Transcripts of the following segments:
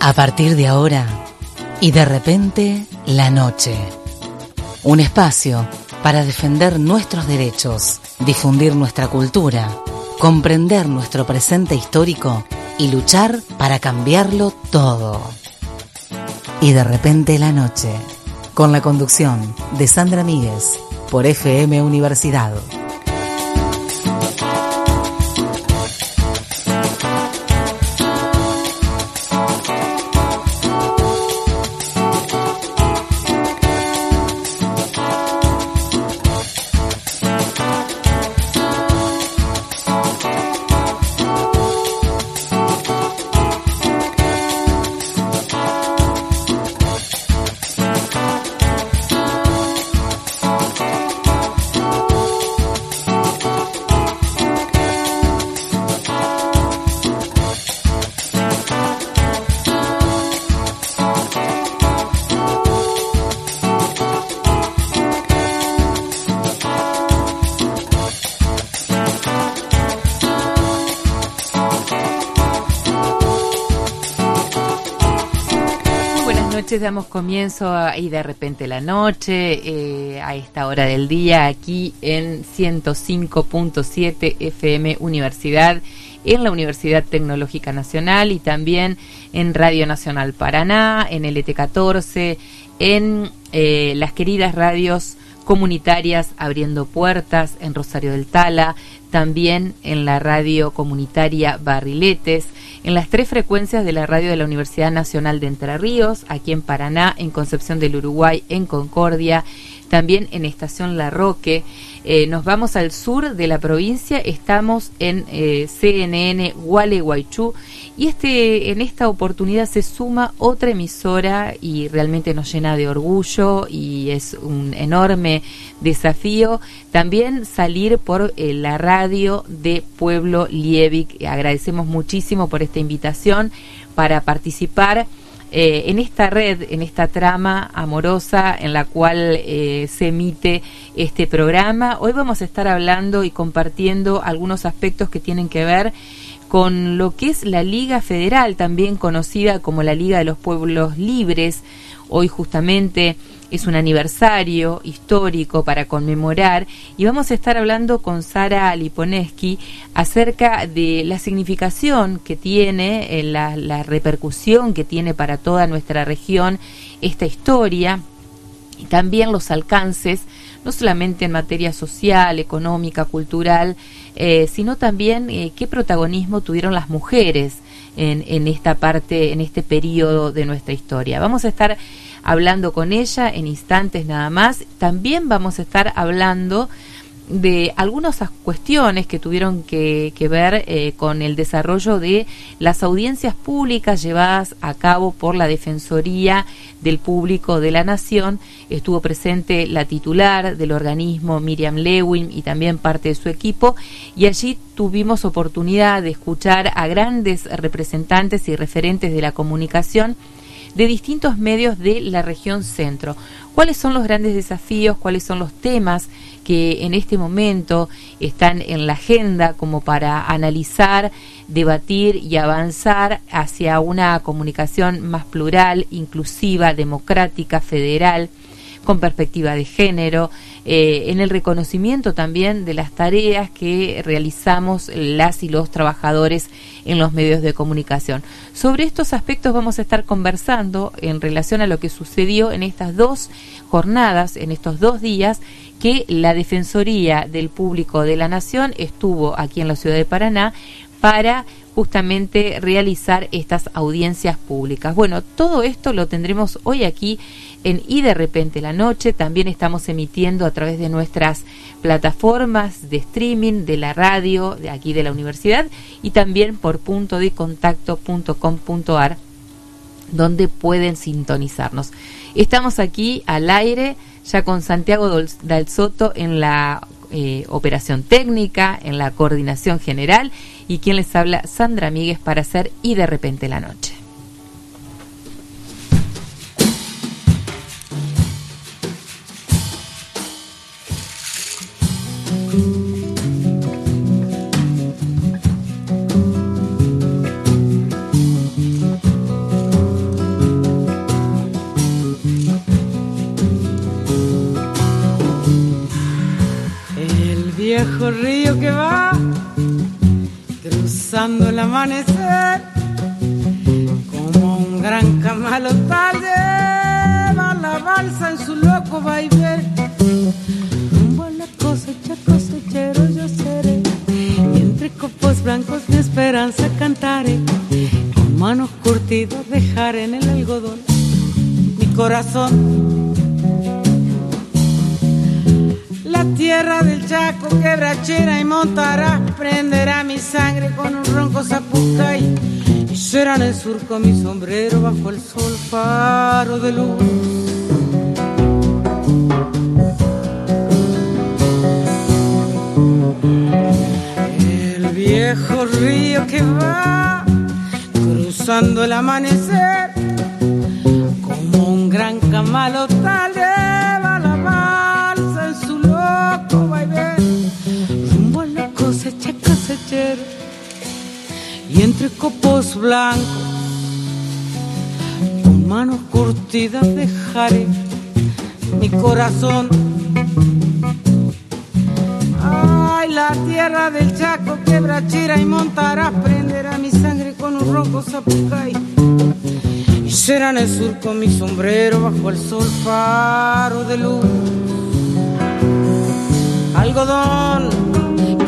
A partir de ahora y de repente la noche. Un espacio para defender nuestros derechos, difundir nuestra cultura, comprender nuestro presente histórico y luchar para cambiarlo todo. Y de repente la noche, con la conducción de Sandra Míguez por FM Universidad. Damos comienzo y de repente la noche, eh, a esta hora del día, aquí en 105.7 FM Universidad, en la Universidad Tecnológica Nacional y también en Radio Nacional Paraná, en el ET14, en eh, las queridas radios comunitarias Abriendo Puertas en Rosario del Tala, también en la radio comunitaria Barriletes, en las tres frecuencias de la radio de la Universidad Nacional de Entre Ríos, aquí en Paraná, en Concepción del Uruguay, en Concordia, también en Estación La Roque. Eh, nos vamos al sur de la provincia, estamos en eh, CNN Gualeguaychú y este, en esta oportunidad se suma otra emisora y realmente nos llena de orgullo y es un enorme desafío también salir por eh, la radio de Pueblo Liebig. Agradecemos muchísimo por esta invitación para participar eh, en esta red, en esta trama amorosa en la cual eh, se emite este programa. Hoy vamos a estar hablando y compartiendo algunos aspectos que tienen que ver con lo que es la Liga Federal, también conocida como la Liga de los Pueblos Libres. Hoy justamente es un aniversario histórico para conmemorar y vamos a estar hablando con Sara Liponeski acerca de la significación que tiene, eh, la, repercusión que tiene para toda nuestra región esta historia y también los alcances, no solamente en materia social, económica, cultural, eh, sino también eh, qué protagonismo tuvieron las mujeres en, en esta parte, en este periodo de nuestra historia. Vamos a estar hablando con ella en instantes nada más. También vamos a estar hablando de algunas cuestiones que tuvieron que, ver eh, con el desarrollo de las audiencias públicas llevadas a cabo por la Defensoría del Público de la Nación. Estuvo presente la titular del organismo, Miriam Lewin, y también parte de su equipo, y allí tuvimos oportunidad de escuchar a grandes representantes y referentes de la comunicación de distintos medios de la región centro. ¿Cuáles son los grandes desafíos? ¿Cuáles son los temas que en este momento están en la agenda como para analizar, debatir y avanzar hacia una comunicación más plural, inclusiva, democrática, federal? con perspectiva de género, eh, en el reconocimiento también de las tareas que realizamos las y los trabajadores en los medios de comunicación. Sobre estos aspectos vamos a estar conversando en relación a lo que sucedió en estas dos jornadas, en estos dos días, que la Defensoría del Público de la Nación estuvo aquí en la ciudad de Paraná para justamente realizar estas audiencias públicas. Bueno, todo esto lo tendremos hoy aquí en Y de repente la noche. También estamos emitiendo a través de nuestras plataformas de streaming, de la radio, de aquí de la universidad y también por punto de contacto.com.ar donde pueden sintonizarnos. Estamos aquí al aire ya con Santiago Dal Soto en la eh, operación técnica, en la coordinación general y quien les habla Sandra Míguez para hacer Y de repente la noche. El viejo río que va cruzando el amanecer como un gran camalotal lleva la balsa en su loco vaivén. Rumbo a la cosecha cosechero yo seré y entre copos blancos mi esperanza cantaré con manos curtidas dejar en el algodón mi corazón tierra del Chaco, quebrachera y montará, prenderá mi sangre con un ronco zapucay y será en el surco mi sombrero bajo el sol faro de luz. El viejo río que va cruzando el amanecer como un gran camalotal entre copos blancos con manos curtidas dejaré mi corazón Ay, la tierra del Chaco, quebrachera y montará, prenderá mi sangre con un rojo zapucay. Y será en el surco mi sombrero bajo el sol faro de luz. Algodón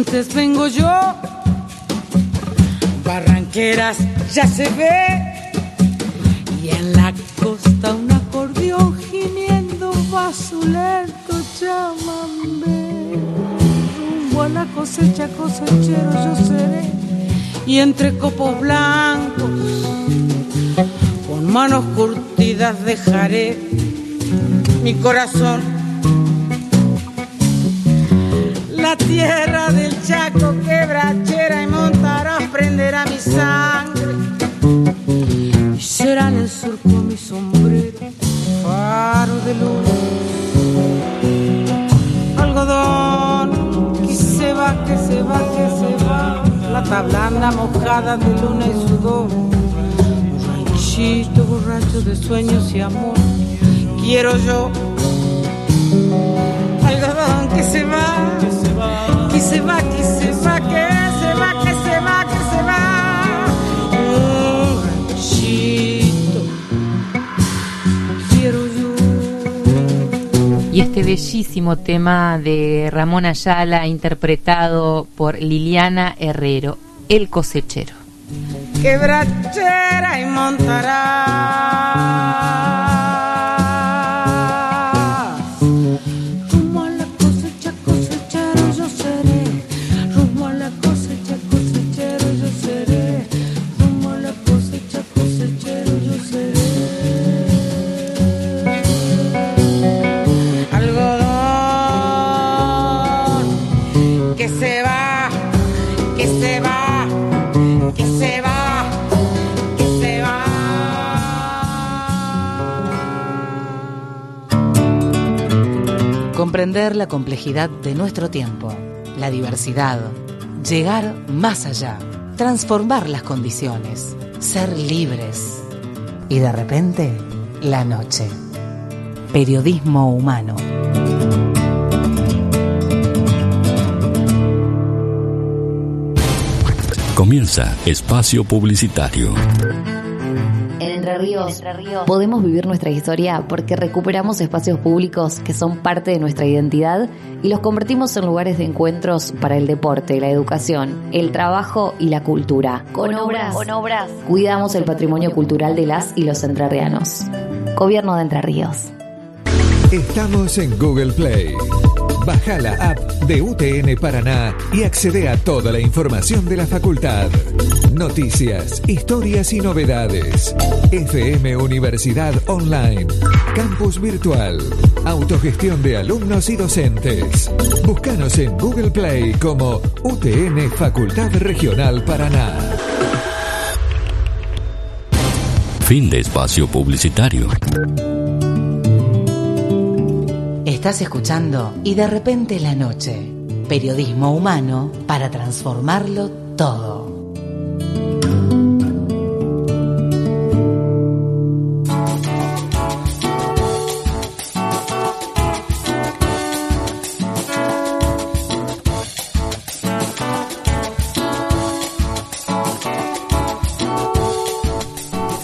Corrientes vengo yo, barranqueras ya se ve, y en la costa un acordeón gimiendo va su lento chamamé. Rumbo a la cosecha cosechero yo seré y entre copos blancos con manos curtidas dejaré mi corazón. La tierra del Chaco quebrachera y montarás prenderá mi sangre y será en el surco mi sombrero, faro de luz. Algodón que se va, que se va, que se va, plata blanda mojada de luna y sudor. Ranchito borracho de sueños y amor, quiero yo. Algodón que se va, que se va, que se va, que se va, que se va, que se va, que se va. Un ranchito quiero yo. Y este bellísimo tema de Ramón Ayala interpretado por Liliana Herrero, El cosechero. quebrachera y montarás. Comprender la complejidad de nuestro tiempo, la diversidad, llegar más allá, transformar las condiciones, ser libres. Y de repente, la noche. Periodismo humano. Comienza Espacio Publicitario. En Entre Ríos podemos vivir nuestra historia porque recuperamos espacios públicos que son parte de nuestra identidad y los convertimos en lugares de encuentros para el deporte, la educación, el trabajo y la cultura. Con obras, con obras cuidamos el patrimonio cultural de las y los entrerrianos. Gobierno de Entre Ríos. Estamos en Google Play. Baja la app de UTN Paraná y accede a toda la información de la facultad. Noticias, historias y novedades. FM Universidad Online. Campus Virtual. Autogestión de alumnos y docentes. Búscanos en Google Play como UTN Facultad Regional Paraná. Fin de espacio publicitario. Estás escuchando y de repente la noche. Periodismo humano para transformarlo todo.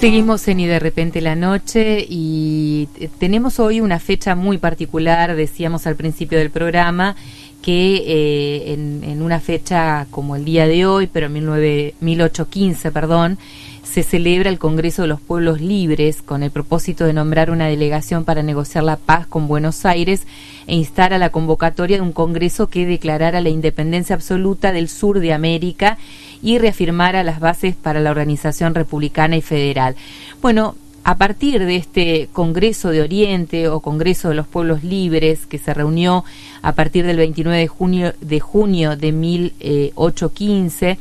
Seguimos en Y de repente la noche y tenemos hoy una fecha muy particular, decíamos al principio del programa, que eh, en, una fecha como el día de hoy, pero en 1815, perdón, se celebra el Congreso de los Pueblos Libres con el propósito de nombrar una delegación para negociar la paz con Buenos Aires e instar a la convocatoria de un Congreso que declarara la independencia absoluta del sur de América y reafirmara las bases para la organización republicana y federal. Bueno, a partir de este Congreso de Oriente o Congreso de los Pueblos Libres que se reunió a partir del 29 de junio de, junio de 1815,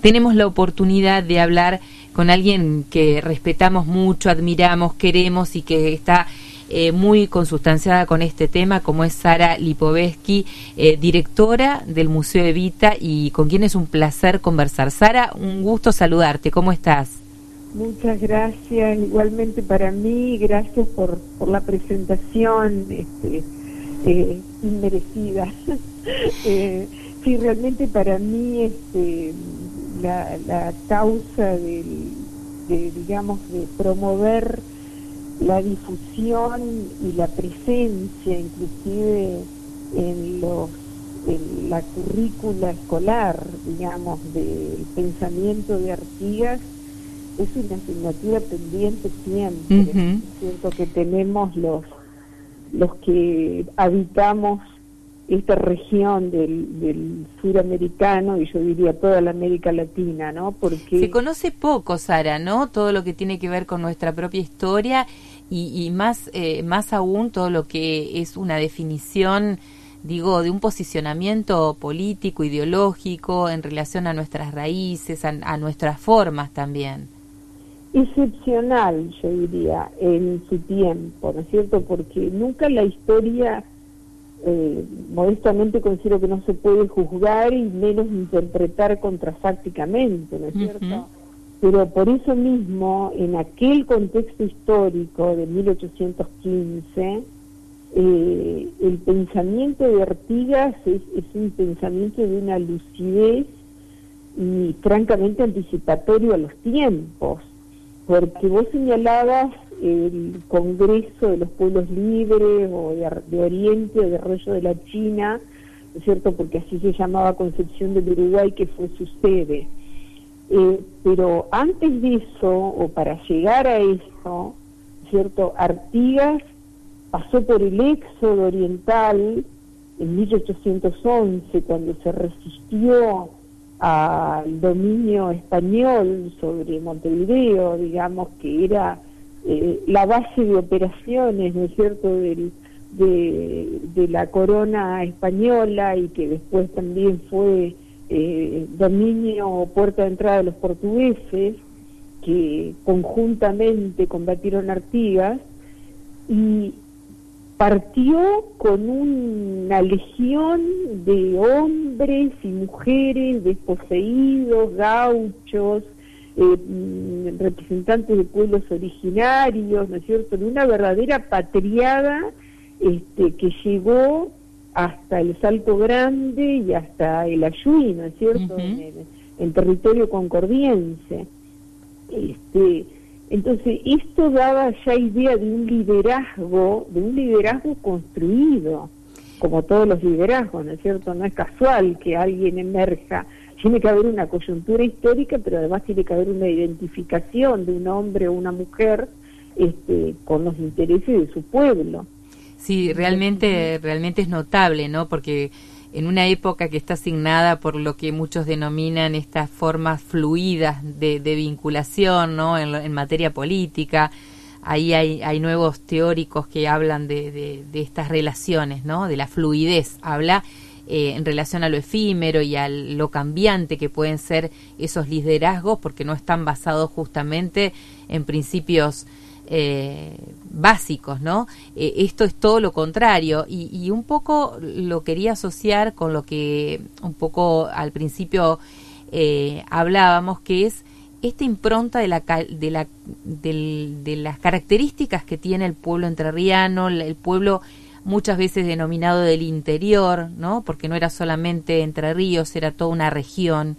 tenemos la oportunidad de hablar con alguien que respetamos mucho, admiramos, queremos y que está eh, muy consustanciada con este tema, como es Sara Lipovetsky, eh, directora del Museo Evita y con quien es un placer conversar. Sara, un gusto saludarte, ¿cómo estás? Muchas gracias, igualmente para mí, gracias por, por la presentación este, eh, inmerecida. eh, sí, realmente para mí este, la, la causa del, de, digamos, de promover la difusión y la presencia inclusive en los en la currícula escolar, digamos, del pensamiento de Artigas, es una asignatura pendiente siempre, cierto que tenemos los los que habitamos esta región del, del suramericano y yo diría toda la América Latina, ¿no? Porque se conoce poco, Sara, ¿no? Todo lo que tiene que ver con nuestra propia historia y, y más eh, más aún todo lo que es una definición digo, de un posicionamiento político, ideológico en relación a nuestras raíces, a, a, nuestras formas también. Excepcional, yo diría, en su tiempo, ¿no es cierto? Porque nunca la historia eh, modestamente considero que no se puede juzgar y menos interpretar contrafácticamente, ¿no es cierto? Pero por eso mismo, en aquel contexto histórico de 1815, eh, el pensamiento de Artigas es, es un pensamiento de una lucidez y francamente anticipatorio a los tiempos, porque vos señalabas el Congreso de los Pueblos Libres o de, Oriente o de Arroyo de la China, ¿no es cierto? Porque así se llamaba Concepción del Uruguay, que fue su sede. Eh, pero antes de eso, o para llegar a eso, ¿cierto? Artigas pasó por el éxodo oriental en 1811, cuando se resistió al dominio español sobre Montevideo, digamos que era eh, la base de operaciones, ¿no es cierto?, Del, de, la corona española y que después también fue eh, dominio o puerta de entrada de los portugueses, que conjuntamente combatieron Artigas, y partió con una legión de hombres y mujeres desposeídos, gauchos, eh, mm, representantes de pueblos originarios, ¿no es cierto?, de una verdadera patriada este, que llegó hasta el Salto Grande y hasta el Ayuí, ¿no es cierto?, en, territorio concordiense. Este, entonces, esto daba ya idea de un liderazgo, de un liderazgo construido, como todos los liderazgos, ¿no es cierto? No es casual que alguien emerja tiene que haber una coyuntura histórica, pero además tiene que haber una identificación de un hombre o una mujer este, con los intereses de su pueblo. Sí, realmente, realmente es notable, ¿no? Porque en una época que está asignada por lo que muchos denominan estas formas fluidas de, vinculación, ¿no? En, materia política, ahí hay, hay, nuevos teóricos que hablan de, de, estas relaciones, ¿no? De la fluidez. Habla eh, en relación a lo efímero y a lo cambiante que pueden ser esos liderazgos, porque no están basados justamente en principios eh, básicos, ¿no? Eh, esto es todo lo contrario y, un poco lo quería asociar con lo que un poco al principio eh, hablábamos, que es esta impronta de, la, de, la, de las características que tiene el pueblo entrerriano, el pueblo muchas veces denominado del interior, ¿no? Porque no era solamente Entre Ríos, era toda una región.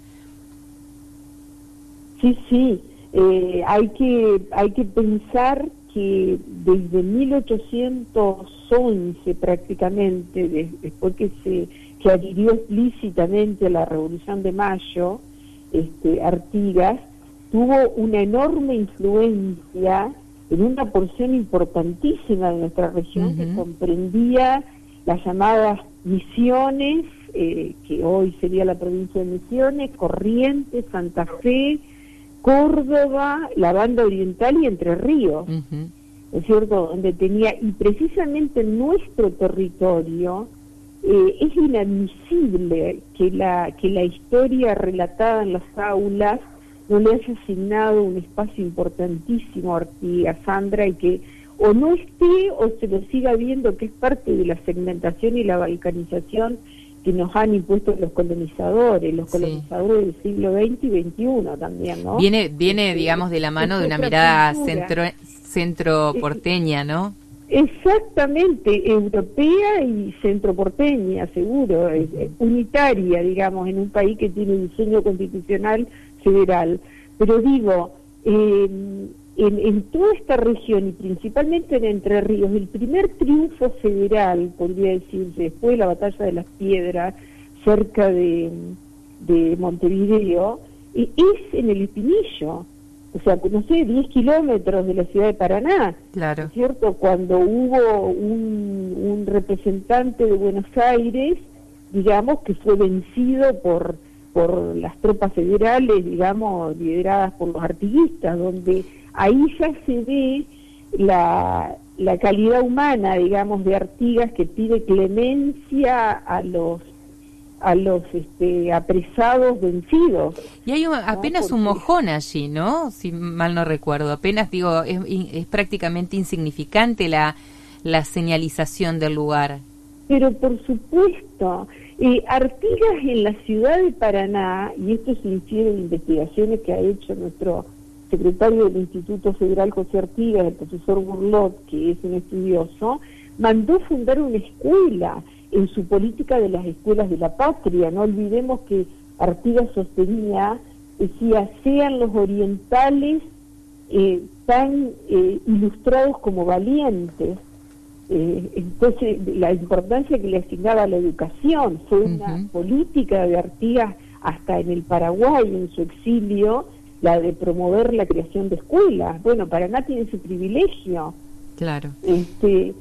Sí, sí, eh, hay, que, hay que pensar que desde 1811 prácticamente, después que se que adhirió explícitamente a la Revolución de Mayo, este, Artigas tuvo una enorme influencia en una porción importantísima de nuestra región que comprendía las llamadas misiones, eh, que hoy sería la provincia de Misiones, Corrientes, Santa Fe, Córdoba, la banda oriental y Entre Ríos, es cierto? Donde tenía, y precisamente en nuestro territorio, eh, es inadmisible que la, que la historia relatada en las aulas no le haya asignado un espacio importantísimo a Sandra, y que o no esté o se lo siga viendo que es parte de la segmentación y la balcanización que nos han impuesto los colonizadores, los colonizadores del siglo XX y XXI también, ¿no? Viene, viene digamos, de la mano de una mirada centro, centro porteña, ¿no? Exactamente, europea y centro porteña, seguro, unitaria, digamos, en un país que tiene un diseño constitucional federal. Pero digo, eh, en, toda esta región y principalmente en Entre Ríos, el primer triunfo federal, podría decirse, después de la batalla de las piedras, cerca de, Montevideo, es en el Espinillo. O sea, no sé, 10 kilómetros de la ciudad de Paraná. Claro. ¿Cierto? Cuando hubo un, un representante de Buenos Aires, digamos, que fue vencido por por las tropas federales, digamos, lideradas por los artiguistas, donde ahí ya se ve la, la calidad humana, digamos, de Artigas que pide clemencia a los a los este, apresados vencidos. Y hay apenas un mojón allí, ¿no? Si mal no recuerdo. Apenas, digo, es, es prácticamente insignificante la, la señalización del lugar. Pero por supuesto, eh, Artigas en la ciudad de Paraná, y esto se infiere en investigaciones que ha hecho nuestro secretario del Instituto Federal José Artigas, el profesor Burlot, que es un estudioso, mandó fundar una escuela en su política de las escuelas de la patria. No olvidemos que Artigas sostenía, decía, sean los orientales eh, tan eh, ilustrados como valientes. Eh, entonces, la importancia que le asignaba a la educación fue una política de Artigas hasta en el Paraguay, en su exilio, la de promover la creación de escuelas. Bueno, Paraná tiene ese privilegio. Claro. Este,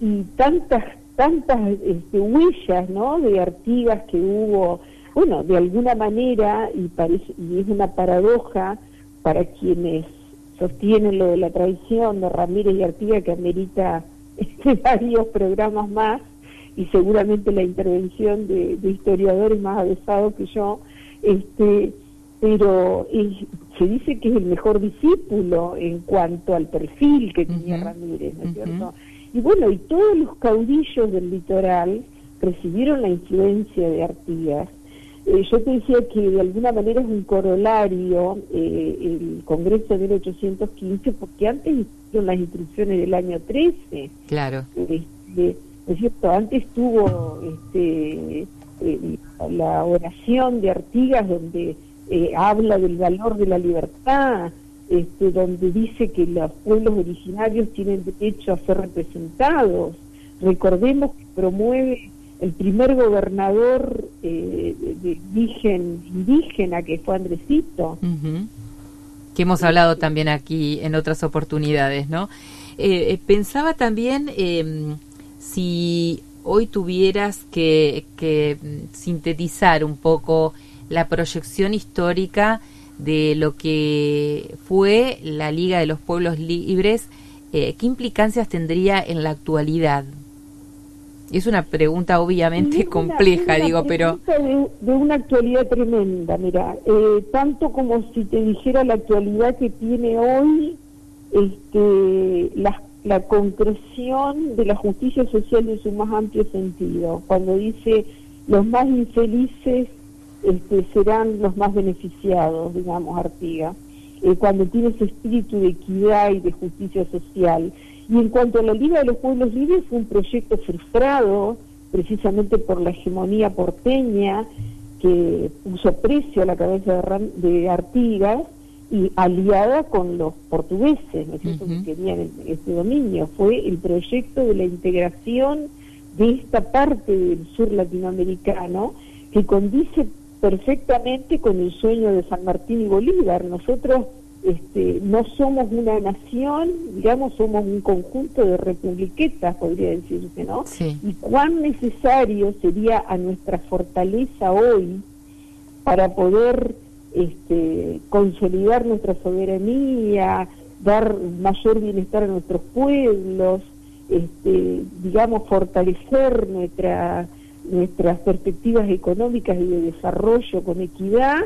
y, tantas tantas este, huellas, ¿no? De Artigas que hubo, bueno, de alguna manera y parece y es una paradoja para quienes sostienen lo de la tradición de Ramírez y Artigas que amerita varios programas más y seguramente la intervención de, historiadores más avesados que yo, este, pero se dice que es el mejor discípulo en cuanto al perfil que tenía Ramírez, ¿no es cierto? Y bueno, y todos los caudillos del litoral recibieron la influencia de Artigas. Eh, yo te decía que de alguna manera es un corolario eh, el Congreso de 1815, porque antes las instrucciones del año 13. Claro. Este, es cierto, antes tuvo este, eh, la oración de Artigas donde eh, habla del valor de la libertad, este, donde dice que los pueblos originarios tienen derecho a ser representados. Recordemos que promueve el primer gobernador eh, de, indígena, que fue Andresito que hemos hablado también aquí en otras oportunidades, ¿no? Eh, eh, pensaba también em, si hoy tuvieras que, que mm, sintetizar un poco la proyección histórica de lo que fue la Liga de los Pueblos Libres, eh, ¿qué implicancias tendría en la actualidad? Es una pregunta obviamente compleja, digo, pero... De, de, una actualidad tremenda, mira, eh, tanto como si te dijera la actualidad que tiene hoy este, la, la concreción de la justicia social en su más amplio sentido, cuando dice los más infelices este, serán los más beneficiados, digamos, Artiga, eh, cuando tiene ese espíritu de equidad y de justicia social. Y en cuanto a la Liga de los Pueblos Libres, fue un proyecto frustrado precisamente por la hegemonía porteña que puso precio a la cabeza de, Artigas y aliada con los portugueses, ¿no es cierto?, que querían este dominio. Fue el proyecto de la integración de esta parte del sur latinoamericano que condice perfectamente con el sueño de San Martín y Bolívar. Nosotros este, no somos una nación, digamos, somos un conjunto de republiquetas, podría decirse, ¿no? Y cuán necesario sería a nuestra fortaleza hoy para poder este, consolidar nuestra soberanía, dar mayor bienestar a nuestros pueblos, este, digamos, fortalecer nuestra nuestras perspectivas económicas y de desarrollo con equidad,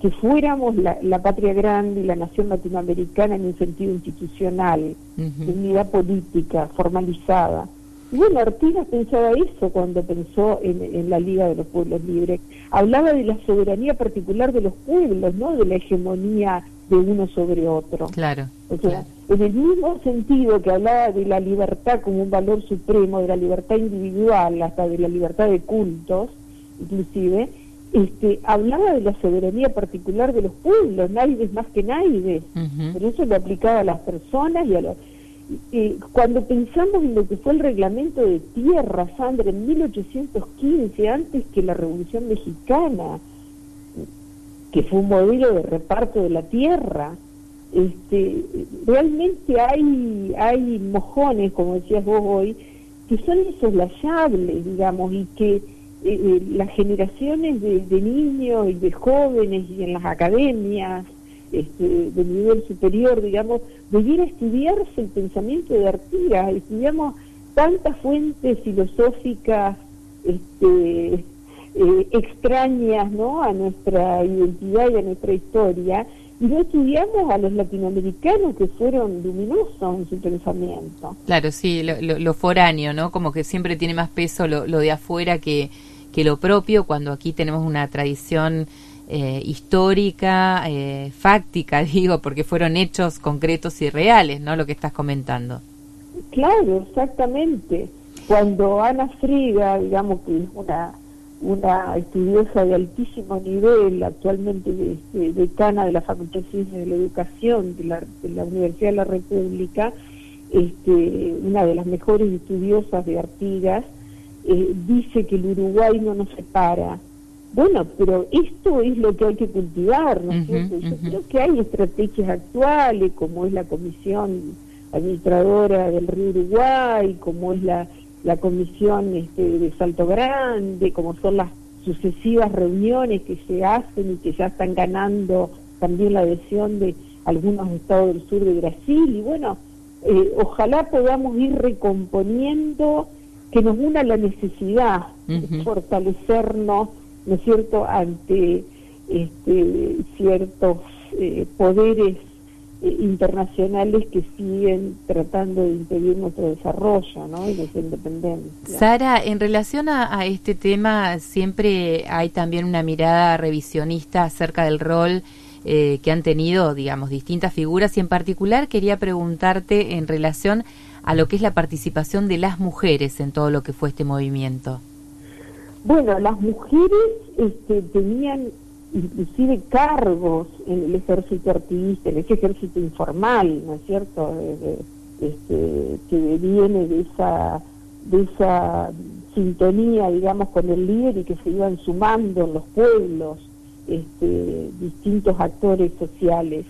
que fuéramos la, patria grande y la nación latinoamericana en un sentido institucional, de unidad política, formalizada. Y bueno, Artigas pensaba eso cuando pensó en, la Liga de los Pueblos Libres. Hablaba de la soberanía particular de los pueblos, no de la hegemonía de uno sobre otro. Claro. O sea, en el mismo sentido que hablaba de la libertad como un valor supremo, de la libertad individual, hasta de la libertad de cultos, inclusive, este, hablaba de la soberanía particular de los pueblos, nadie es más que nadie. Pero eso lo aplicaba a las personas y a los... cuando pensamos en lo que fue el reglamento de tierra, Sandra, en 1815, antes que la Revolución Mexicana, que fue un modelo de reparto de la tierra, este, realmente hay, hay mojones, como decías vos hoy, que son insoslayables, digamos, y que eh, eh, las generaciones de, niños y de jóvenes y en las academias este, de nivel superior, digamos, debiera estudiarse el pensamiento de Artigas, estudiamos tantas fuentes filosóficas este, eh, extrañas ¿no? a nuestra identidad y a nuestra historia, y no estudiamos a los latinoamericanos que fueron luminosos en su pensamiento. Claro, sí, lo, foráneo, ¿no? Como que siempre tiene más peso lo, de afuera que, que, lo propio, cuando aquí tenemos una tradición eh, histórica, eh, fáctica, digo, porque fueron hechos concretos y reales, ¿no? Lo que estás comentando. Claro, exactamente. Cuando Ana Friga, digamos que es una una estudiosa de altísimo nivel, actualmente decana de la Facultad de Ciencias de la Educación de la, de la Universidad de la República, este, una de las mejores estudiosas de Artigas, eh, dice que el Uruguay no nos separa. Bueno, pero esto es lo que hay que cultivar, ¿no Yo creo que hay estrategias actuales, como es la Comisión Administradora del Río Uruguay, como es la la comisión este, de Salto Grande, como son las sucesivas reuniones que se hacen y que ya están ganando también la adhesión de algunos estados del sur de Brasil. Y bueno, eh, ojalá podamos ir recomponiendo que nos una la necesidad de fortalecernos, ¿no es cierto?, ante este, ciertos eh, poderes eh, internacionales que siguen tratando de impedir nuestro desarrollo ¿no? y nuestra independencia. Sara, en relación a, este tema, siempre hay también una mirada revisionista acerca del rol eh, que han tenido, digamos, distintas figuras y en particular quería preguntarte en relación a lo que es la participación de las mujeres en todo lo que fue este movimiento. Bueno, las mujeres este, tenían inclusive cargos en el ejército artista, en ese ejército informal, ¿no es cierto?, este, que viene de esa, de esa sintonía, digamos, con el líder y que se iban sumando en los pueblos este, distintos actores sociales.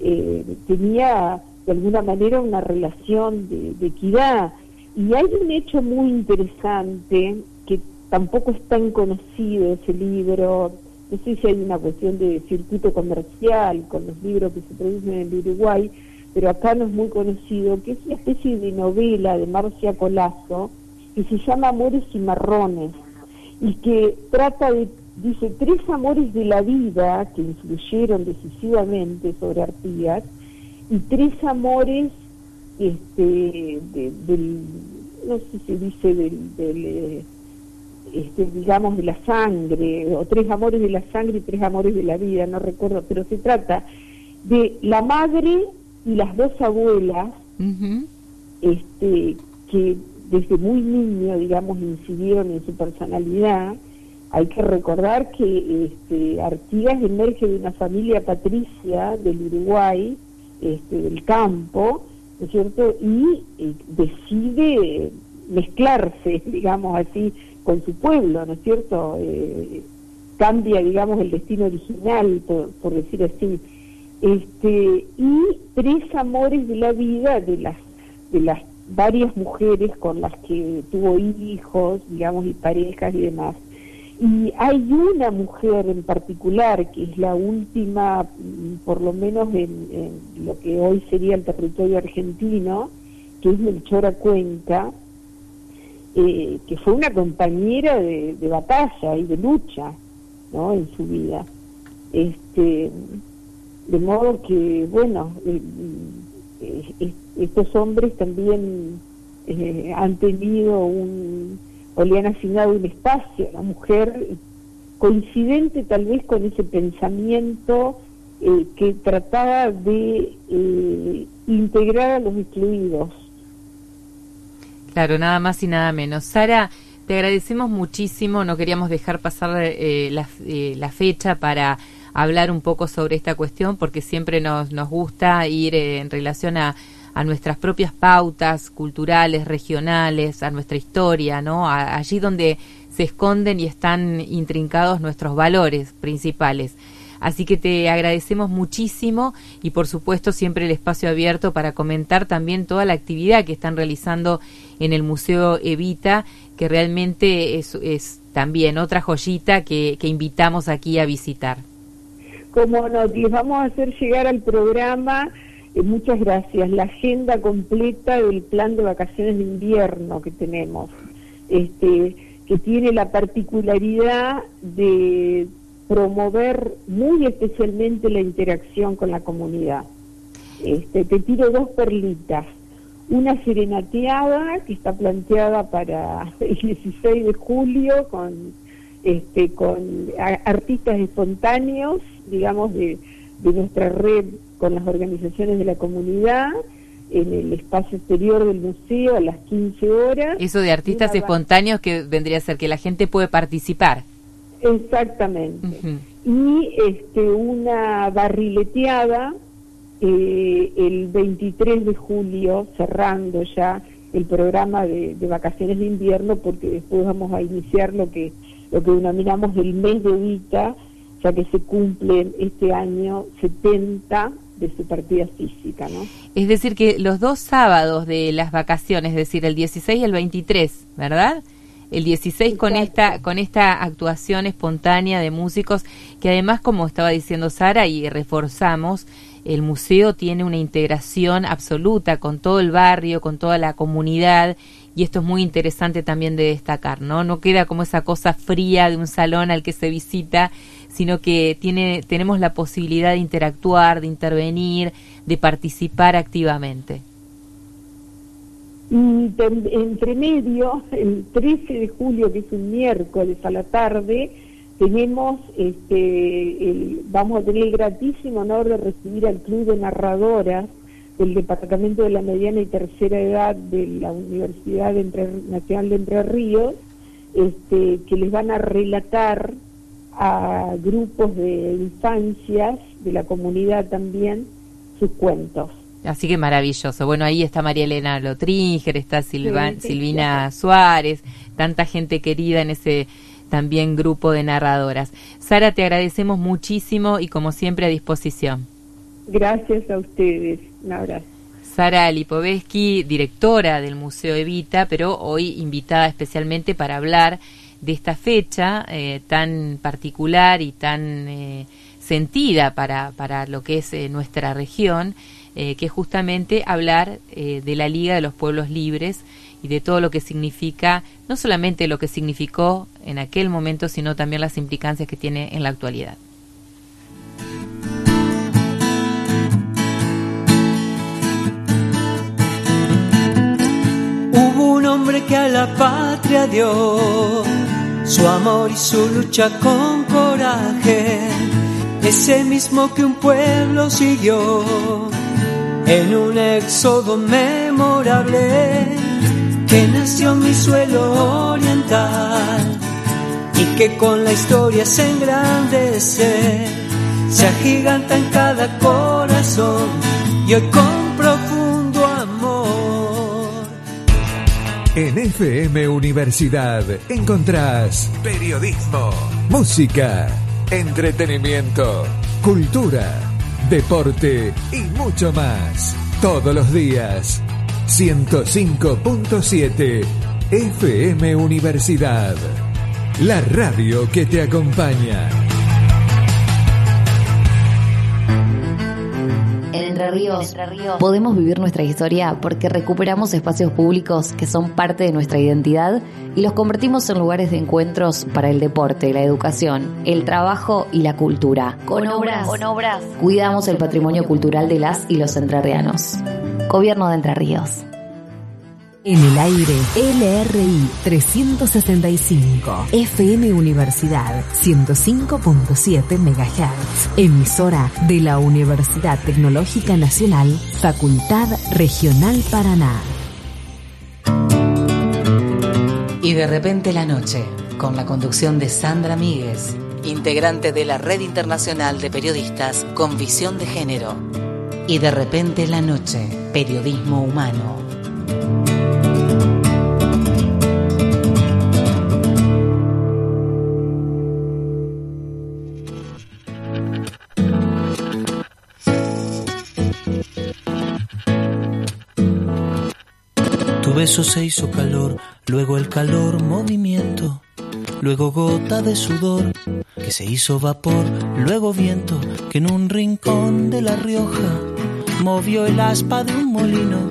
Eh, tenía de alguna manera una relación de, equidad. Y hay un hecho muy interesante que tampoco es tan conocido ese libro, no sé si hay una cuestión de circuito comercial con los libros que se producen en Uruguay, pero acá no es muy conocido, que es una especie de novela de Marcia Colazo que se llama Amores y Marrones y que trata de, dice, tres amores de la vida que influyeron decisivamente sobre Artigas y tres amores, este, del, no sé si se dice del, del eh, este, digamos, de la sangre, o tres amores de la sangre y tres amores de la vida, no recuerdo, pero se trata de la madre y las dos abuelas, este, que desde muy niño, digamos, incidieron en su personalidad. Hay que recordar que este, Artigas emerge de una familia patricia del Uruguay, este, del campo, ¿no es cierto? Y eh, decide mezclarse, digamos así, con su pueblo, ¿no es cierto? Eh, cambia, digamos, el destino original, por, decir así. Este, y tres amores de la vida de las, de las varias mujeres con las que tuvo hijos, digamos, y parejas y demás. Y hay una mujer en particular, que es la última, mm, por lo menos en, lo que hoy sería el territorio argentino, que es Melchora Cuenca, eh, que fue una compañera de, batalla y de lucha ¿no? en su vida. Este, de modo que, bueno, eh, eh, estos hombres también han tenido un, o le han asignado un espacio, la mujer coincidente tal vez con ese pensamiento que trataba de integrar a los excluidos Claro, nada más y nada menos. Sara, te agradecemos muchísimo. No queríamos dejar pasar eh, eh, la, fecha para hablar un poco sobre esta cuestión porque siempre nos, nos gusta ir eh, en relación a, a, nuestras propias pautas culturales, regionales, a nuestra historia, ¿no? allí donde se esconden y están intrincados nuestros valores principales. Así que te agradecemos muchísimo y por supuesto siempre el espacio abierto para comentar también toda la actividad que están realizando en el Museo Evita, que realmente es, es también otra joyita que, que invitamos aquí a visitar. Como nos vamos a hacer llegar al programa, eh, muchas gracias, la agenda completa del plan de vacaciones de invierno que tenemos, este, que tiene la particularidad de promover muy especialmente la interacción con la comunidad. Este, te tiro dos perlitas. Una serenateada que está planteada para el 16 de julio con, este, con artistas espontáneos, digamos, de, de nuestra red con las organizaciones de la comunidad en el espacio exterior del museo a las 15 horas. Eso de artistas espontáneos que vendría a ser que la gente puede participar. Exactamente. Y este, una barrileteada eh, el 23 de julio, cerrando ya el programa de, vacaciones de invierno, porque después vamos a iniciar lo que, lo que denominamos el mes de Vita, ya que se cumplen este año 70 de su partida física, ¿no? Es decir, que los dos sábados de las vacaciones, es decir, el 16 y el 23, ¿verdad? el 16 con esta con esta actuación espontánea de músicos que además como estaba diciendo Sara y reforzamos el museo tiene una integración absoluta con todo el barrio, con toda la comunidad y esto es muy interesante también de destacar, ¿no? No queda como esa cosa fría de un salón al que se visita, sino que tiene tenemos la posibilidad de interactuar, de intervenir, de participar activamente. Y entre medio, el 13 de julio, que es un miércoles a la tarde, tenemos, este, vamos a tener el gratísimo honor de recibir al Club de Narradoras del Departamento de la Mediana y Tercera Edad de la Universidad Nacional de Entre Ríos, este, que les van a relatar a grupos de infancias de la comunidad también sus cuentos. Así que maravilloso. Bueno, ahí está María Elena Lotringer, está Silvina Suárez, tanta gente querida en ese también grupo de narradoras. Sara, te agradecemos muchísimo y como siempre a disposición. Gracias a ustedes. Un abrazo. Sara Lipovetsky, directora del Museo Evita, pero hoy invitada especialmente para hablar de esta fecha eh, tan particular y tan eh, sentida para, para lo que es eh, nuestra región, que es justamente hablar de la Liga de los Pueblos Libres y de todo lo que significa, no solamente lo que significó en aquel momento, sino también las implicancias que tiene en la actualidad. Hubo un hombre que a la patria dio su amor y su lucha con coraje, ese mismo que un pueblo siguió. En un éxodo memorable que nació en mi suelo oriental y que con la historia se engrandece, se agiganta en cada corazón. Y hoy con profundo en FM Universidad encontrás periodismo, música, entretenimiento, cultura, deporte y mucho más. Todos los días. 105.7 FM Universidad. La radio que te acompaña. Ríos, podemos vivir nuestra historia porque recuperamos espacios públicos que son parte de nuestra identidad y los convertimos en lugares de encuentros para el deporte, la educación, el trabajo y la cultura. Con, obras, con obras, cuidamos el patrimonio cultural de las y los entrerrianos. Gobierno de Entre Ríos. En el aire, LRI 365, FM Universidad 105.7 MHz, emisora de la Universidad Tecnológica Nacional, Facultad Regional Paraná. Y de repente la noche, con la conducción de Sandra Míguez, integrante de la Red Internacional de Periodistas con Visión de Género. Y de repente la noche, periodismo humano. Beso se hizo calor, luego el calor movimiento, luego gota de sudor que se hizo vapor, luego viento que en un rincón de La Rioja movió el aspa de un molino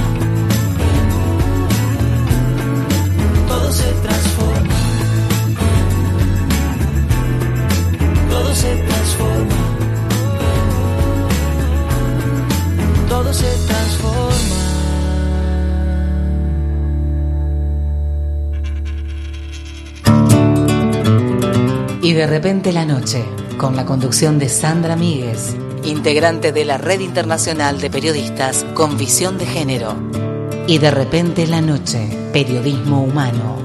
De repente la noche, con la conducción de Sandra Míguez, integrante de la Red Internacional de Periodistas con Visión de Género. Y de repente la noche, periodismo humano.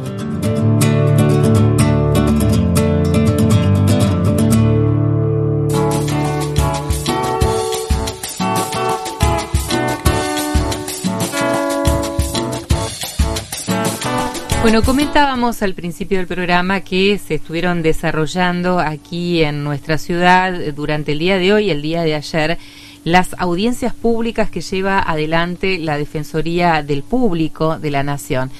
Bueno, comentábamos al principio del programa que se estuvieron desarrollando aquí en nuestra ciudad durante el día de hoy y el día de ayer las audiencias públicas que lleva adelante la Defensoría del Público de la Nación,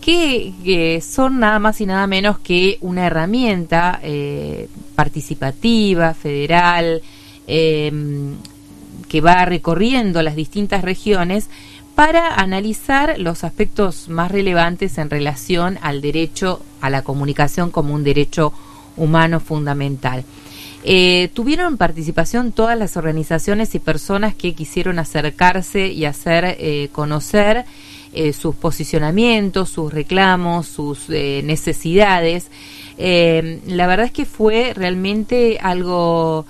que, son nada más y nada menos que una herramienta eh, participativa, federal, eh, que va recorriendo las distintas regiones para analizar los aspectos más relevantes en relación al derecho a la comunicación como un derecho humano fundamental. Eh, tuvieron participación todas las organizaciones y personas que quisieron acercarse y hacer eh, conocer eh, sus posicionamientos, sus reclamos, sus necesidades. la verdad es que fue realmente algo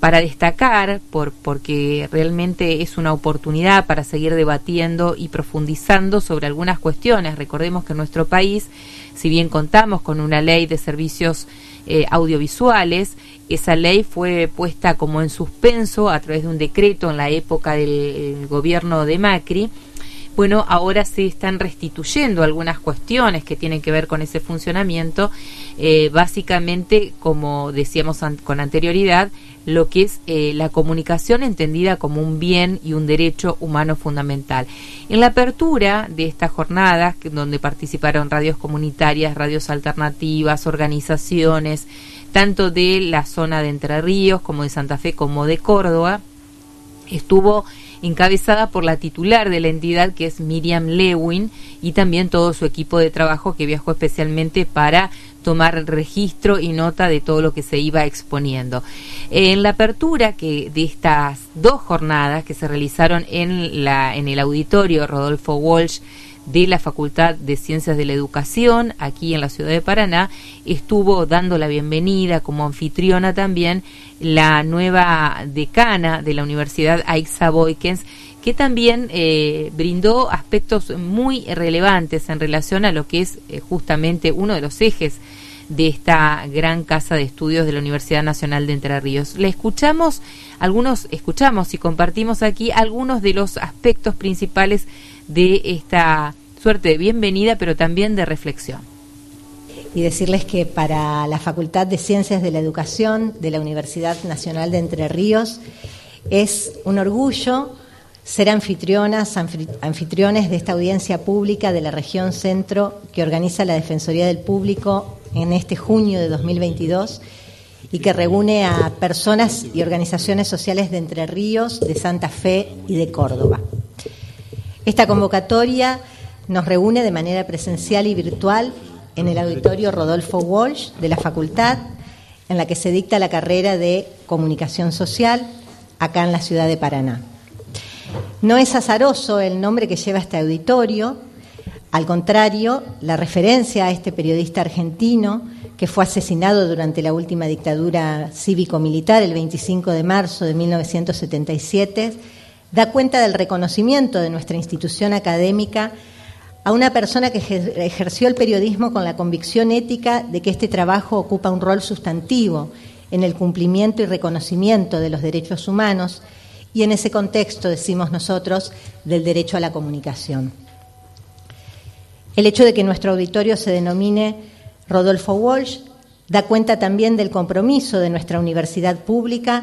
para destacar, por, porque realmente es una oportunidad para seguir debatiendo y profundizando sobre algunas cuestiones. Recordemos que en nuestro país, si bien contamos con una ley de servicios eh, audiovisuales, esa ley fue puesta como en suspenso a través de un decreto en la época del gobierno de Macri. Bueno, ahora se están restituyendo algunas cuestiones que tienen que ver con ese funcionamiento, eh, básicamente, como decíamos con anterioridad, lo que es eh, la comunicación entendida como un bien y un derecho humano fundamental. En la apertura de estas jornadas, donde participaron radios comunitarias, radios alternativas, organizaciones, tanto de la zona de Entre Ríos como de Santa Fe como de Córdoba, estuvo encabezada por la titular de la entidad que es Miriam Lewin y también todo su equipo de trabajo que viajó especialmente para tomar registro y nota de todo lo que se iba exponiendo. En la apertura que de estas dos jornadas que se realizaron en la en el auditorio Rodolfo Walsh de la Facultad de Ciencias de la Educación aquí en la ciudad de Paraná, estuvo dando la bienvenida como anfitriona también la nueva decana de la Universidad Aixa Boykens, que también eh, brindó aspectos muy relevantes en relación a lo que es eh, justamente uno de los ejes de esta gran casa de estudios de la Universidad Nacional de Entre Ríos. Le escuchamos, algunos escuchamos y compartimos aquí algunos de los aspectos principales de esta suerte de bienvenida, pero también de reflexión. Y decirles que para la Facultad de Ciencias de la Educación de la Universidad Nacional de Entre Ríos es un orgullo ser anfitrionas, anfitriones de esta audiencia pública de la región centro que organiza la Defensoría del Público en este junio de 2022 y que reúne a personas y organizaciones sociales de Entre Ríos, de Santa Fe y de Córdoba. Esta convocatoria nos reúne de manera presencial y virtual en el auditorio Rodolfo Walsh de la facultad, en la que se dicta la carrera de Comunicación Social acá en la ciudad de Paraná. No es azaroso el nombre que lleva este auditorio, al contrario, la referencia a este periodista argentino que fue asesinado durante la última dictadura cívico-militar el 25 de marzo de 1977 da cuenta del reconocimiento de nuestra institución académica a una persona que ejerció el periodismo con la convicción ética de que este trabajo ocupa un rol sustantivo en el cumplimiento y reconocimiento de los derechos humanos y en ese contexto, decimos nosotros, del derecho a la comunicación. El hecho de que nuestro auditorio se denomine Rodolfo Walsh da cuenta también del compromiso de nuestra universidad pública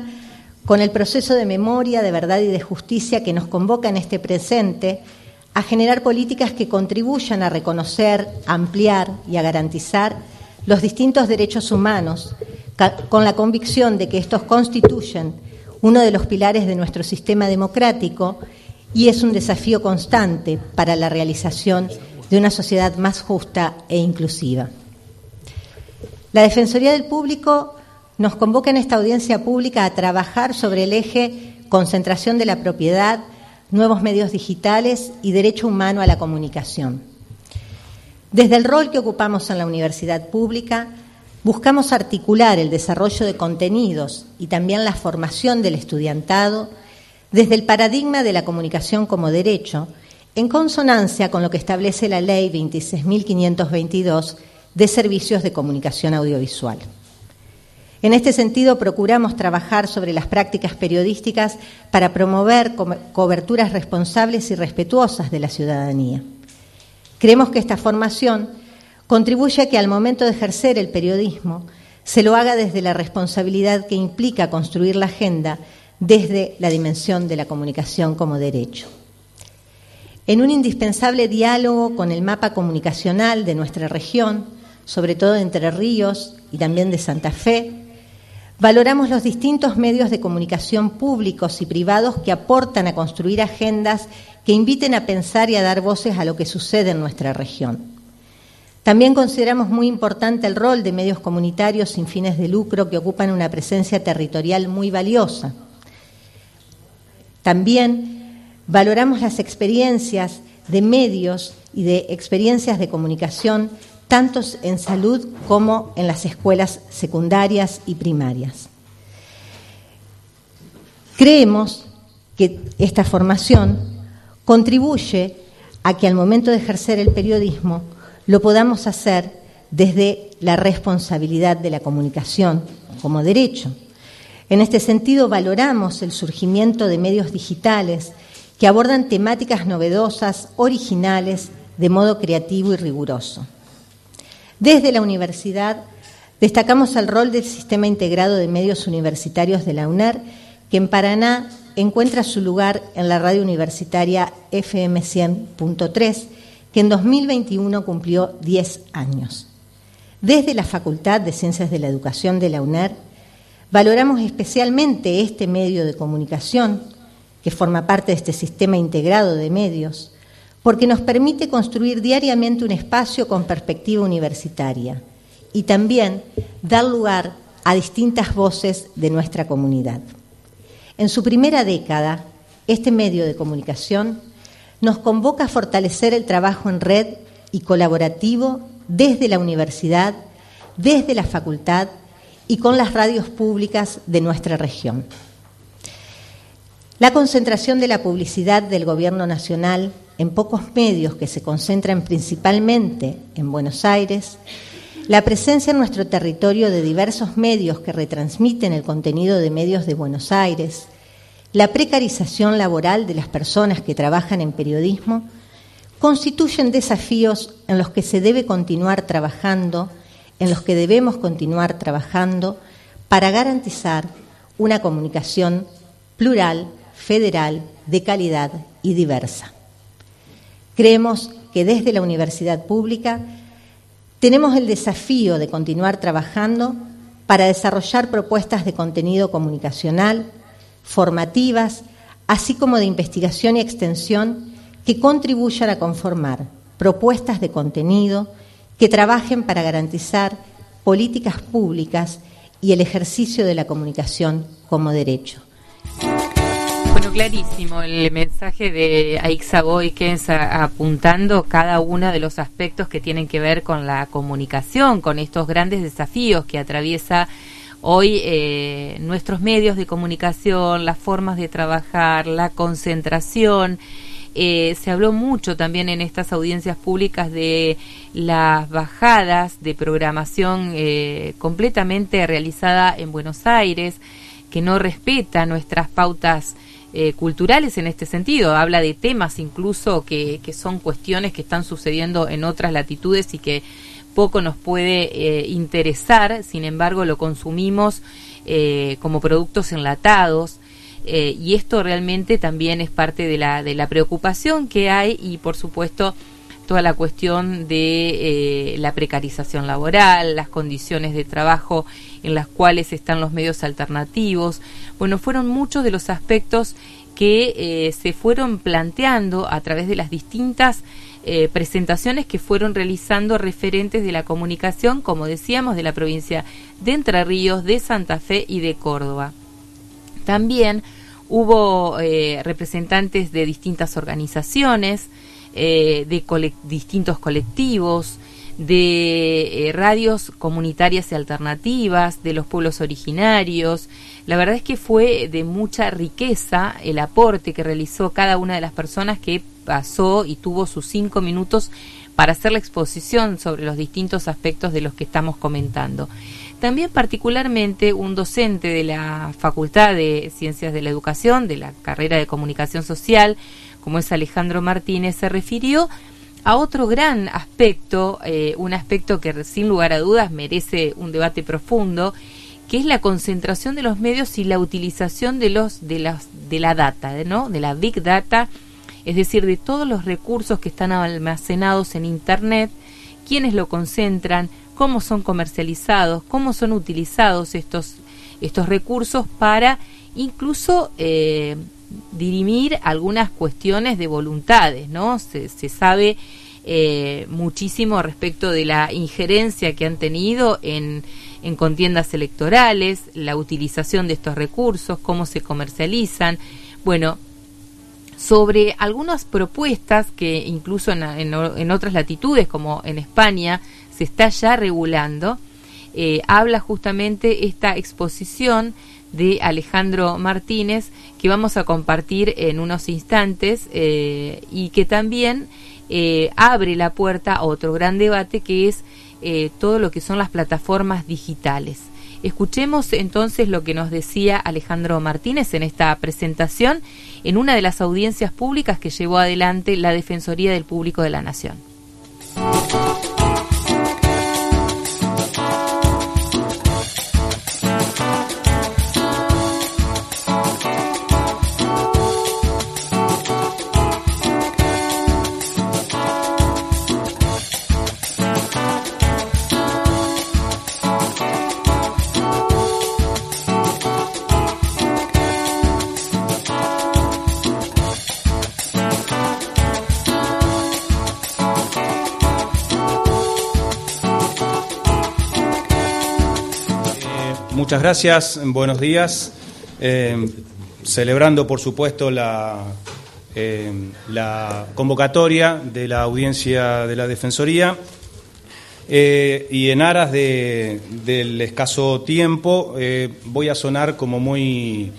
con el proceso de memoria, de verdad y de justicia que nos convoca en este presente a generar políticas que contribuyan a reconocer, ampliar y a garantizar los distintos derechos humanos, con la convicción de que estos constituyen uno de los pilares de nuestro sistema democrático y es un desafío constante para la realización de una sociedad más justa e inclusiva. La Defensoría del Público nos convoca en esta audiencia pública a trabajar sobre el eje concentración de la propiedad, nuevos medios digitales y derecho humano a la comunicación. Desde el rol que ocupamos en la universidad pública, buscamos articular el desarrollo de contenidos y también la formación del estudiantado desde el paradigma de la comunicación como derecho, en consonancia con lo que establece la Ley 26.522 de Servicios de Comunicación Audiovisual. En este sentido, procuramos trabajar sobre las prácticas periodísticas para promover coberturas responsables y respetuosas de la ciudadanía. Creemos que esta formación contribuye a que al momento de ejercer el periodismo se lo haga desde la responsabilidad que implica construir la agenda desde la dimensión de la comunicación como derecho. En un indispensable diálogo con el mapa comunicacional de nuestra región, sobre todo Entre Ríos y también de Santa Fe, Valoramos los distintos medios de comunicación públicos y privados que aportan a construir agendas que inviten a pensar y a dar voces a lo que sucede en nuestra región. También consideramos muy importante el rol de medios comunitarios sin fines de lucro que ocupan una presencia territorial muy valiosa. También valoramos las experiencias de medios y de experiencias de comunicación tanto en salud como en las escuelas secundarias y primarias. Creemos que esta formación contribuye a que al momento de ejercer el periodismo lo podamos hacer desde la responsabilidad de la comunicación como derecho. En este sentido, valoramos el surgimiento de medios digitales que abordan temáticas novedosas, originales, de modo creativo y riguroso. Desde la universidad destacamos el rol del Sistema Integrado de Medios Universitarios de la UNER, que en Paraná encuentra su lugar en la radio universitaria FM 100.3, que en 2021 cumplió 10 años. Desde la Facultad de Ciencias de la Educación de la UNER, valoramos especialmente este medio de comunicación, que forma parte de este sistema integrado de medios, porque nos permite construir diariamente un espacio con perspectiva universitaria y también dar lugar a distintas voces de nuestra comunidad. En su primera década, este medio de comunicación nos convoca a fortalecer el trabajo en red y colaborativo desde la universidad, desde la facultad y con las radios públicas de nuestra región. La concentración de la publicidad del Gobierno Nacional en pocos medios que se concentran principalmente en Buenos Aires, la presencia en nuestro territorio de diversos medios que retransmiten el contenido de medios de Buenos Aires, la precarización laboral de las personas que trabajan en periodismo, constituyen desafíos en los que se debe continuar trabajando, en los que debemos continuar trabajando para garantizar una comunicación plural, federal, de calidad y diversa. Creemos que desde la universidad pública tenemos el desafío de continuar trabajando para desarrollar propuestas de contenido comunicacional, formativas, así como de investigación y extensión que contribuyan a conformar propuestas de contenido que trabajen para garantizar políticas públicas y el ejercicio de la comunicación como derecho clarísimo el mensaje de Aixa es apuntando cada uno de los aspectos que tienen que ver con la comunicación, con estos grandes desafíos que atraviesa hoy eh, nuestros medios de comunicación, las formas de trabajar, la concentración. Eh, se habló mucho también en estas audiencias públicas de las bajadas de programación eh, completamente realizada en Buenos Aires, que no respeta nuestras pautas eh, culturales en este sentido. Habla de temas incluso que, que, son cuestiones que están sucediendo en otras latitudes y que poco nos puede eh, interesar, sin embargo lo consumimos eh, como productos enlatados. y esto realmente también es parte de la, de la preocupación que hay y por supuesto toda la cuestión de la precarización laboral, las condiciones de trabajo en las cuales están los medios alternativos. Bueno, fueron muchos de los aspectos que eh, se fueron planteando a través de las distintas eh, presentaciones que fueron realizando referentes de la comunicación, como decíamos, de la provincia de Entre Ríos, de Santa Fe y de Córdoba. También hubo eh, representantes de distintas organizaciones, de distintos colectivos, de eh, radios comunitarias y alternativas, de los pueblos originarios. La verdad es que fue de mucha riqueza el aporte que realizó cada una de las personas que pasó y tuvo sus cinco minutos para hacer la exposición sobre los distintos aspectos de los que estamos comentando. También particularmente un docente de la Facultad de Ciencias de la Educación, de la carrera de Comunicación Social, como es Alejandro Martínez, se refirió a otro gran aspecto, eh, un aspecto que sin lugar a dudas merece un debate profundo, que es la concentración de los medios y la utilización de los de las de la data, ¿no? De la big data, es decir, de todos los recursos que están almacenados en internet, quiénes lo concentran, cómo son comercializados, cómo son utilizados estos estos recursos para incluso eh, dirimir algunas cuestiones de voluntades, ¿no? Se, sabe eh, muchísimo respecto de la injerencia que han tenido en, en contiendas electorales, la utilización de estos recursos, cómo se comercializan. Bueno, sobre algunas propuestas que incluso en, en, otras latitudes, como en España, se está ya regulando, eh, habla justamente esta exposición de Alejandro Martínez que vamos a compartir en unos instantes eh, y que también eh, abre la puerta a otro gran debate que es eh, todo lo que son las plataformas digitales. Escuchemos entonces lo que nos decía Alejandro Martínez en esta presentación en una de las audiencias públicas que llevó adelante la Defensoría del Público de la Nación. Muchas gracias, buenos días. Eh, celebrando, por supuesto, la, eh, la, convocatoria de la audiencia de la Defensoría eh, y en aras del escaso tiempo voy a sonar como muy,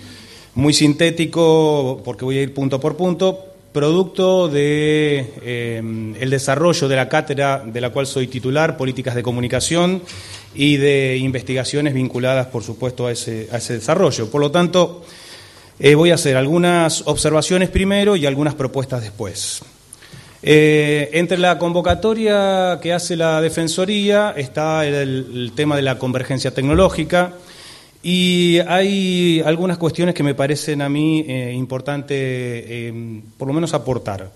muy sintético porque voy a ir punto por punto, producto de el desarrollo de la cátedra de la cual soy titular, Políticas de Comunicación y de investigaciones vinculadas, por supuesto, a ese, desarrollo. Por lo tanto, eh, voy a hacer algunas observaciones primero y algunas propuestas después. Eh, entre la convocatoria que hace la Defensoría está el, tema de la convergencia tecnológica y hay algunas cuestiones que me parecen a mí eh, importante, por lo menos, aportar.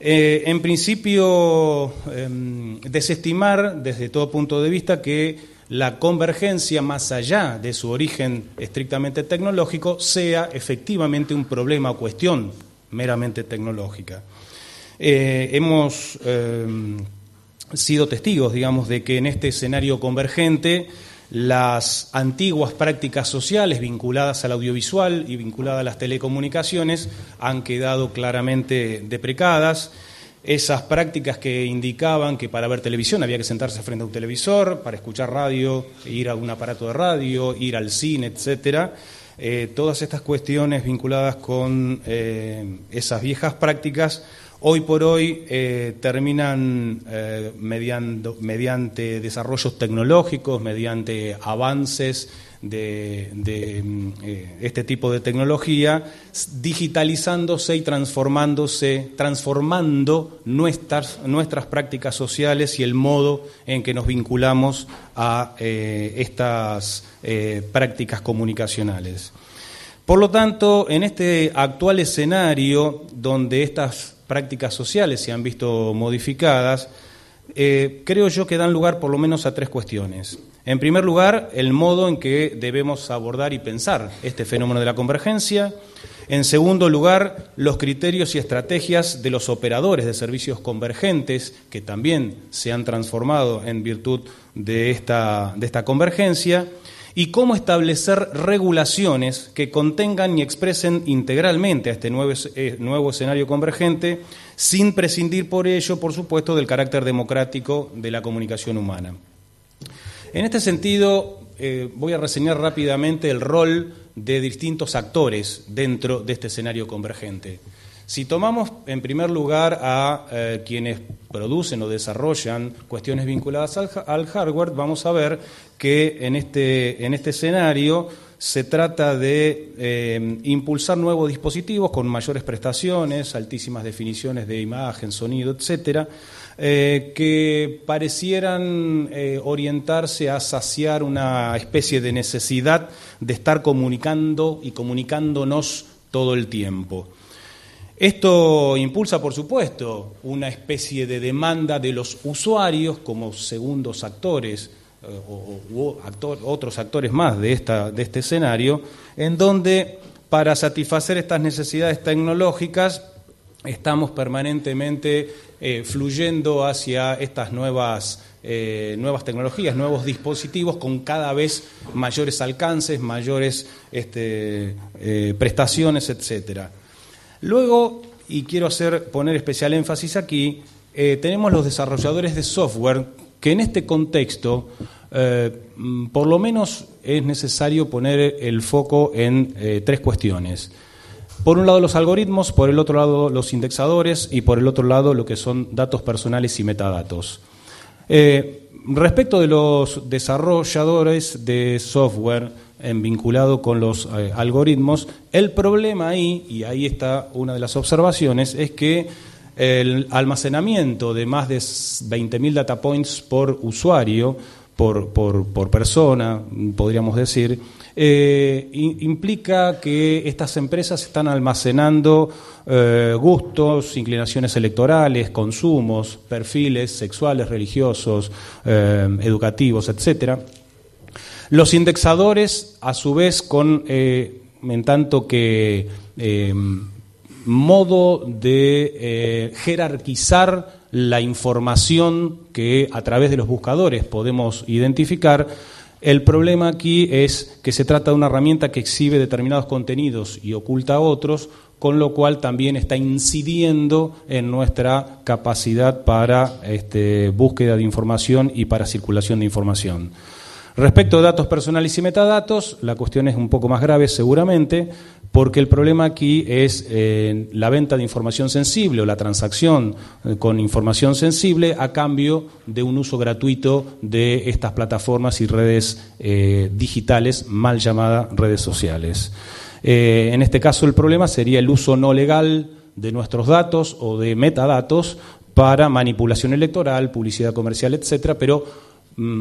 en principio, em, desestimar desde todo punto de vista que la convergencia, más allá de su origen estrictamente tecnológico, sea efectivamente un problema o cuestión meramente tecnológica. Eh, hemos eh, sido testigos, digamos, de que en este escenario convergente las antiguas prácticas sociales vinculadas al audiovisual y vinculadas a las telecomunicaciones han quedado claramente deprecadas esas prácticas que indicaban que para ver televisión había que sentarse frente a un televisor, para escuchar radio, ir a un aparato de radio, ir al cine, etcétera. Eh, todas estas cuestiones vinculadas con eh, esas viejas prácticas hoy por hoy eh, terminan eh, mediante desarrollos tecnológicos, mediante avances de, mm, eh, este tipo de tecnología, digitalizándose y transformándose, transformando nuestras, prácticas sociales y el modo en que nos vinculamos a estas prácticas comunicacionales. Por lo tanto, en este actual escenario donde estas prácticas sociales se han visto modificadas, creo yo que dan lugar por lo menos a tres cuestiones. En primer lugar, el modo en que debemos abordar y pensar este fenómeno de la convergencia. En segundo lugar, los criterios y estrategias de los operadores de servicios convergentes, que también se han transformado en virtud de esta, de esta convergencia. Y cómo establecer regulaciones que contengan y expresen integralmente a este nuevo, eh, nuevo escenario convergente, sin prescindir por ello, por supuesto, del carácter democrático de la comunicación humana. En este sentido, eh, voy a reseñar rápidamente el rol de distintos actores dentro de este escenario convergente. Si tomamos en primer lugar a eh, quienes producen o desarrollan cuestiones vinculadas al, hardware, vamos a ver que en este, este escenario se trata de eh, impulsar nuevos dispositivos con mayores prestaciones, altísimas definiciones de imagen, sonido, etcétera, eh, que parecieran orientarse a saciar una especie de necesidad de estar comunicando y comunicándonos todo el tiempo. Esto impulsa, por supuesto, una especie de demanda de los usuarios como segundos actores eh, o, otros actores más de, esta, de este escenario, en donde para satisfacer estas necesidades tecnológicas estamos permanentemente eh, fluyendo hacia estas nuevas, eh, nuevas tecnologías, nuevos dispositivos con cada vez mayores alcances, mayores este, prestaciones, etcétera. Luego, y quiero hacer, poner especial énfasis aquí, tenemos los desarrolladores de software que en este contexto por lo menos es necesario poner el foco en tres cuestiones. Por un lado los algoritmos, por el otro lado los indexadores y por el otro lado lo que son datos personales y metadatos. Eh, respecto de los desarrolladores de software en vinculado con los eh, algoritmos, el problema ahí, y ahí está una de las observaciones, es que el almacenamiento de más de 20.000 data points por usuario, por, por persona, podríamos decir, eh, implica que estas empresas están almacenando eh, gustos, inclinaciones electorales, consumos, perfiles sexuales, religiosos, educativos, etcétera. Los indexadores, a su vez, con en tanto que modo de jerarquizar la información que a través de los buscadores podemos identificar, el problema aquí es que se trata de una herramienta que exhibe determinados contenidos y oculta otros, con lo cual también está incidiendo en nuestra capacidad para este, búsqueda de información y para circulación de información. Respecto a datos personales y metadatos, la cuestión es un poco más grave seguramente, porque el problema aquí es eh, la venta de información sensible o la transacción eh, con información sensible a cambio de un uso gratuito de estas plataformas y redes eh, digitales, mal llamadas redes sociales. en este caso el problema sería el uso no legal de nuestros datos o de metadatos para manipulación electoral, publicidad comercial, etcétera, pero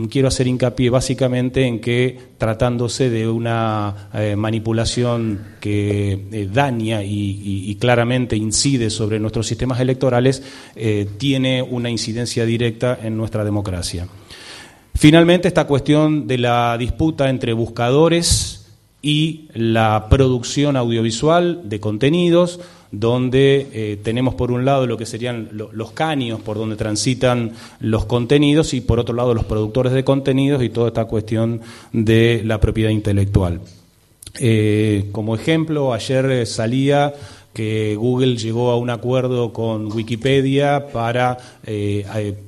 quiero hacer hincapié básicamente en que tratándose de una eh, manipulación que eh, daña y, claramente incide sobre nuestros sistemas electorales, eh, tiene una incidencia directa en nuestra democracia. Finalmente, esta cuestión de la disputa entre buscadores y la producción audiovisual de contenidos, donde eh, tenemos por un lado lo que serían los caños por donde transitan los contenidos y por otro lado los productores de contenidos y toda esta cuestión de la propiedad intelectual. Eh, como ejemplo, ayer eh, salía que Google llegó a un acuerdo con Wikipedia para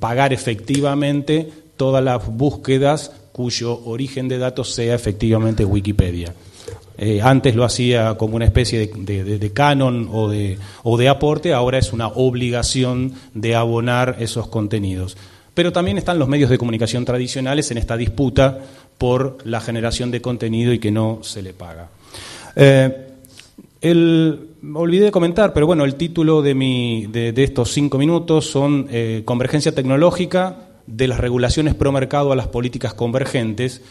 pagar efectivamente todas las búsquedas cuyo origen de datos sea efectivamente Wikipedia. Eh, antes lo hacía como una especie de, canon o de, aporte, ahora es una obligación de abonar esos contenidos. Pero también están los medios de comunicación tradicionales en esta disputa por la generación de contenido y que no se le paga. Eh, el, olvidé de comentar, pero bueno, el título de, mi, estos cinco minutos son eh, Convergencia tecnológica de las regulaciones pro mercado a las políticas convergentes,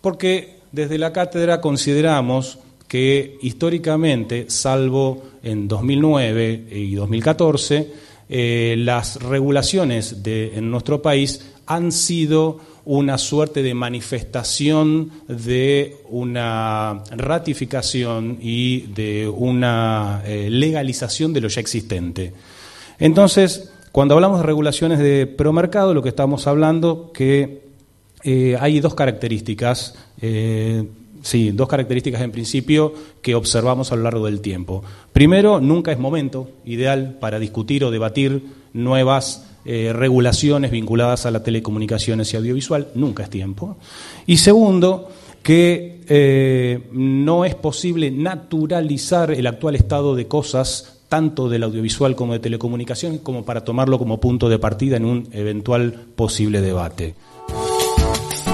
porque desde la cátedra consideramos que históricamente, salvo en 2009 y 2014, eh, las regulaciones de, en nuestro país han sido una suerte de manifestación de una ratificación y de una eh, legalización de lo ya existente. Entonces, cuando hablamos de regulaciones de promercado, lo que estamos hablando que eh, hay dos características, eh, sí, dos características en principio que observamos a lo largo del tiempo. Primero, nunca es momento ideal para discutir o debatir nuevas eh, regulaciones vinculadas a las telecomunicaciones y audiovisual, nunca es tiempo. Y segundo, que eh, no es posible naturalizar el actual estado de cosas, tanto del audiovisual como de telecomunicaciones, como para tomarlo como punto de partida en un eventual posible debate.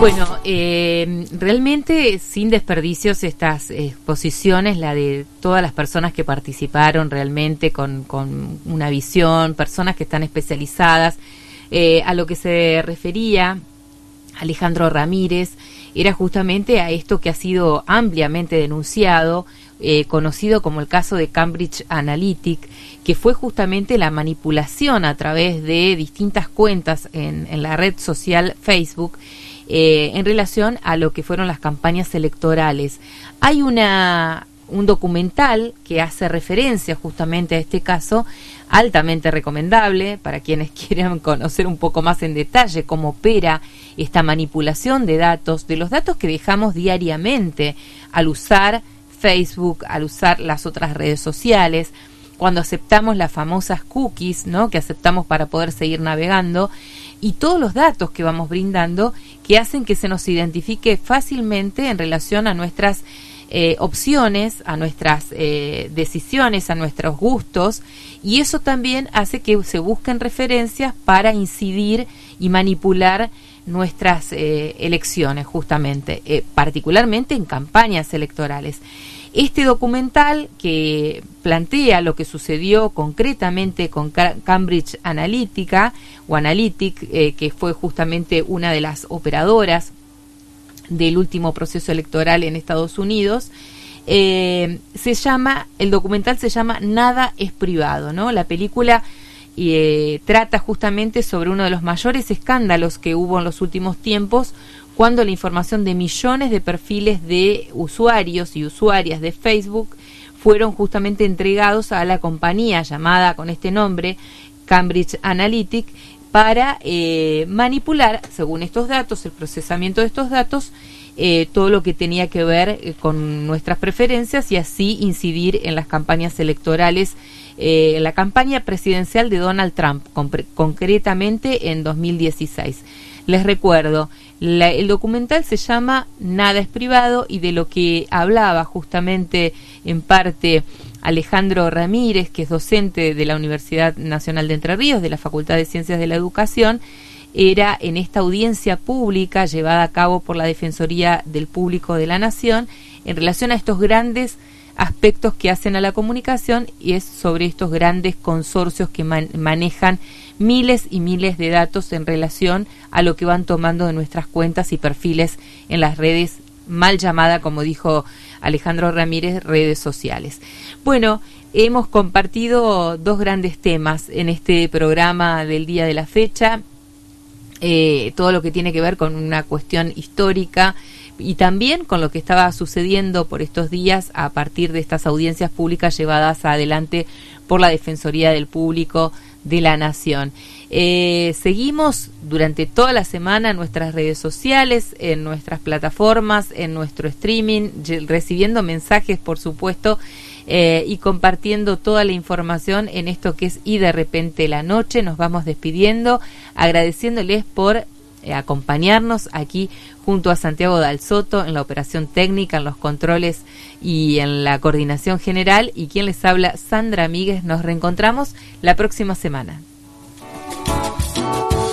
Bueno, eh, realmente sin desperdicios estas exposiciones, la de todas las personas que participaron realmente con, una visión, personas que están especializadas, eh, a lo que se refería Alejandro Ramírez, era justamente a esto que ha sido ampliamente denunciado, eh, conocido como el caso de Cambridge Analytic, que fue justamente la manipulación a través de distintas cuentas en, en la red social Facebook eh, en relación a lo que fueron las campañas electorales. Hay una, un documental que hace referencia justamente a este caso, altamente recomendable para quienes quieran conocer un poco más en detalle cómo opera esta manipulación de datos, de los datos que dejamos diariamente al usar Facebook, al usar las otras redes sociales, cuando aceptamos las famosas cookies, ¿no? que aceptamos para poder seguir navegando, y todos los datos que vamos brindando que hacen que se nos identifique fácilmente en relación a nuestras eh, opciones, a nuestras eh, decisiones, a nuestros gustos, y eso también hace que se busquen referencias para incidir y manipular nuestras eh, elecciones, justamente, particularmente en campañas electorales. Este documental que plantea lo que sucedió concretamente con Cambridge Analytica o Analytic, eh, que fue justamente una de las operadoras del último proceso electoral en Estados Unidos, eh, se llama, el documental se llama Nada es privado, ¿no? La película eh, trata justamente sobre uno de los mayores escándalos que hubo en los últimos tiempos cuando la información de millones de perfiles de usuarios y usuarias de Facebook fueron justamente entregados a la compañía llamada con este nombre Cambridge Analytic para eh, manipular, según estos datos, el procesamiento de estos datos, eh, todo lo que tenía que ver eh, con nuestras preferencias y así incidir en las campañas electorales, en la campaña presidencial de Donald Trump, concretamente en 2016. Les recuerdo, el documental se llama Nada es privado y de lo que hablaba justamente en parte Alejandro Ramírez, que es docente de la Universidad Nacional de Entre Ríos, de la Facultad de Ciencias de la Educación, era en esta audiencia pública llevada a cabo por la Defensoría del Público de la Nación en relación a estos grandes aspectos que hacen a la comunicación y es sobre estos grandes consorcios que manejan miles y miles de datos en relación a lo que van tomando de nuestras cuentas y perfiles en las redes mal llamada, como dijo Alejandro Ramírez, redes sociales. Bueno, hemos compartido dos grandes temas en este programa del día de la fecha. Eh, todo lo que tiene que ver con una cuestión histórica y también con lo que estaba sucediendo por estos días a partir de estas audiencias públicas llevadas adelante por la Defensoría del Público de la Nación. Eh, seguimos durante toda la semana en nuestras redes sociales, en nuestras plataformas, en nuestro streaming, recibiendo mensajes, por supuesto, eh, y compartiendo toda la información en esto que es Y de repente la noche. Nos vamos despidiendo, agradeciéndoles por eh, acompañarnos aquí junto a Santiago Dal Soto en la operación técnica, en los controles y en la coordinación general. Y quien les habla, Sandra Míguez. Nos reencontramos la próxima semana.